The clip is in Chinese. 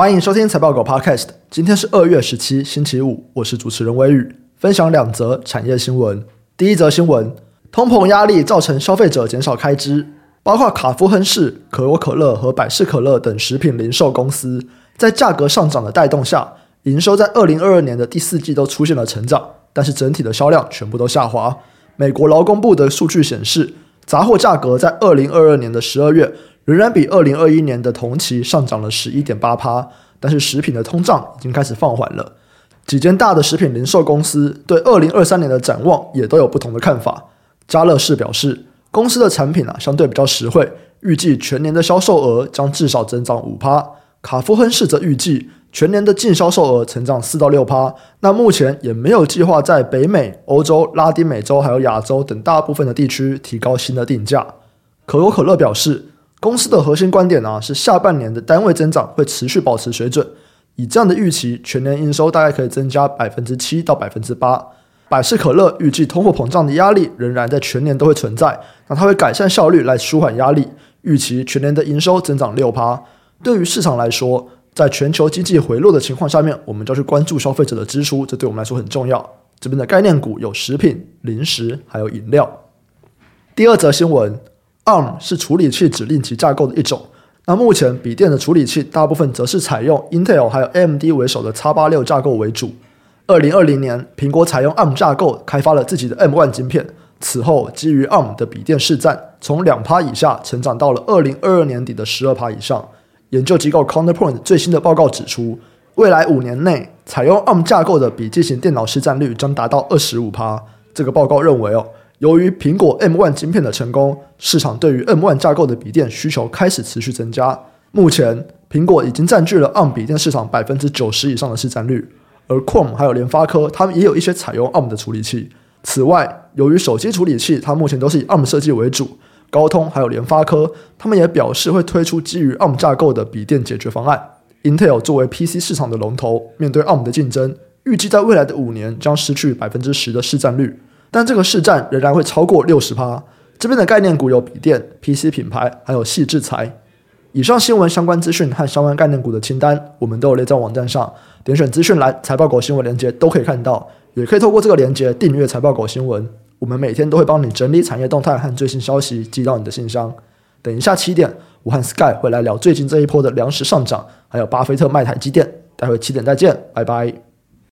欢迎收听财报狗 Podcast。今天是二月十七，星期五，我是主持人微宇，分享两则产业新闻。第一则新闻：通膨压力造成消费者减少开支，包括卡夫亨氏、可口可乐和百事可乐等食品零售公司，在价格上涨的带动下，营收在二零二二年的第四季都出现了成长，但是整体的销量全部都下滑。美国劳工部的数据显示，杂货价格在二零二二年的十二月。仍然比二零二一年的同期上涨了十一点八，但是食品的通胀已经开始放缓了。几间大的食品零售公司对二零二三年的展望也都有不同的看法。家乐士表示，公司的产品啊相对比较实惠，预计全年的销售额将至少增长五趴。卡夫亨氏则预计全年的净销售额成长四到六趴。那目前也没有计划在北美、欧洲、拉丁美洲还有亚洲等大部分的地区提高新的定价。可口可乐表示。公司的核心观点呢、是下半年的单位增长会持续保持水准，以这样的预期，全年营收大概可以增加百分之七到百分之八。百事可乐预计通货膨胀的压力仍然在全年都会存在，那它会改善效率来舒缓压力，预期全年的营收增长六趴。对于市场来说，在全球经济回落的情况下面，我们就要去关注消费者的支出，这对我们来说很重要。这边的概念股有食品、零食还有饮料。第二则新闻。ARM 是处理器指令集架构的一种。那目前笔电的处理器大部分则是采用 Intel 还有 AMD 为首的 X 八六架构为主。二零二零年，苹果采用 ARM 架构开发了自己的 M1 晶片。此后，基于 ARM 的笔电市占从两趴以下成长到了二零二二年底的十二趴以上。研究机构 Counterpoint 最新的报告指出，未来五年内采用 ARM 架构的笔记型电脑市占率将达到二十五趴。这个报告认为哦。由于苹果 M1 晶片的成功，市场对于 M1 架构的笔电需求开始持续增加。目前，苹果已经占据了 ARM 笔电市场百分之九十以上的市占率，而 Qualm 还有联发科，他们也有一些采用 ARM 的处理器。此外，由于手机处理器它目前都是以 ARM 设计为主，高通还有联发科，他们也表示会推出基于 ARM 架构的笔电解决方案。Intel 作为 PC 市场的龙头，面对 ARM 的竞争，预计在未来的五年将失去百分之十的市占率。但这个市占仍然会超过六十趴。这边的概念股有笔电、PC 品牌，还有矽智财。以上新闻相关资讯和相关概念股的清单，我们都有列在网站上，点选资讯栏财报狗新闻链接都可以看到，也可以透过这个链接订阅财报狗新闻。我们每天都会帮你整理产业动态和最新消息，寄到你的信箱。等一下七点，我和 Sky 会来聊最近这一波的粮食上涨，还有巴菲特卖台积电。待会七点再见，拜拜。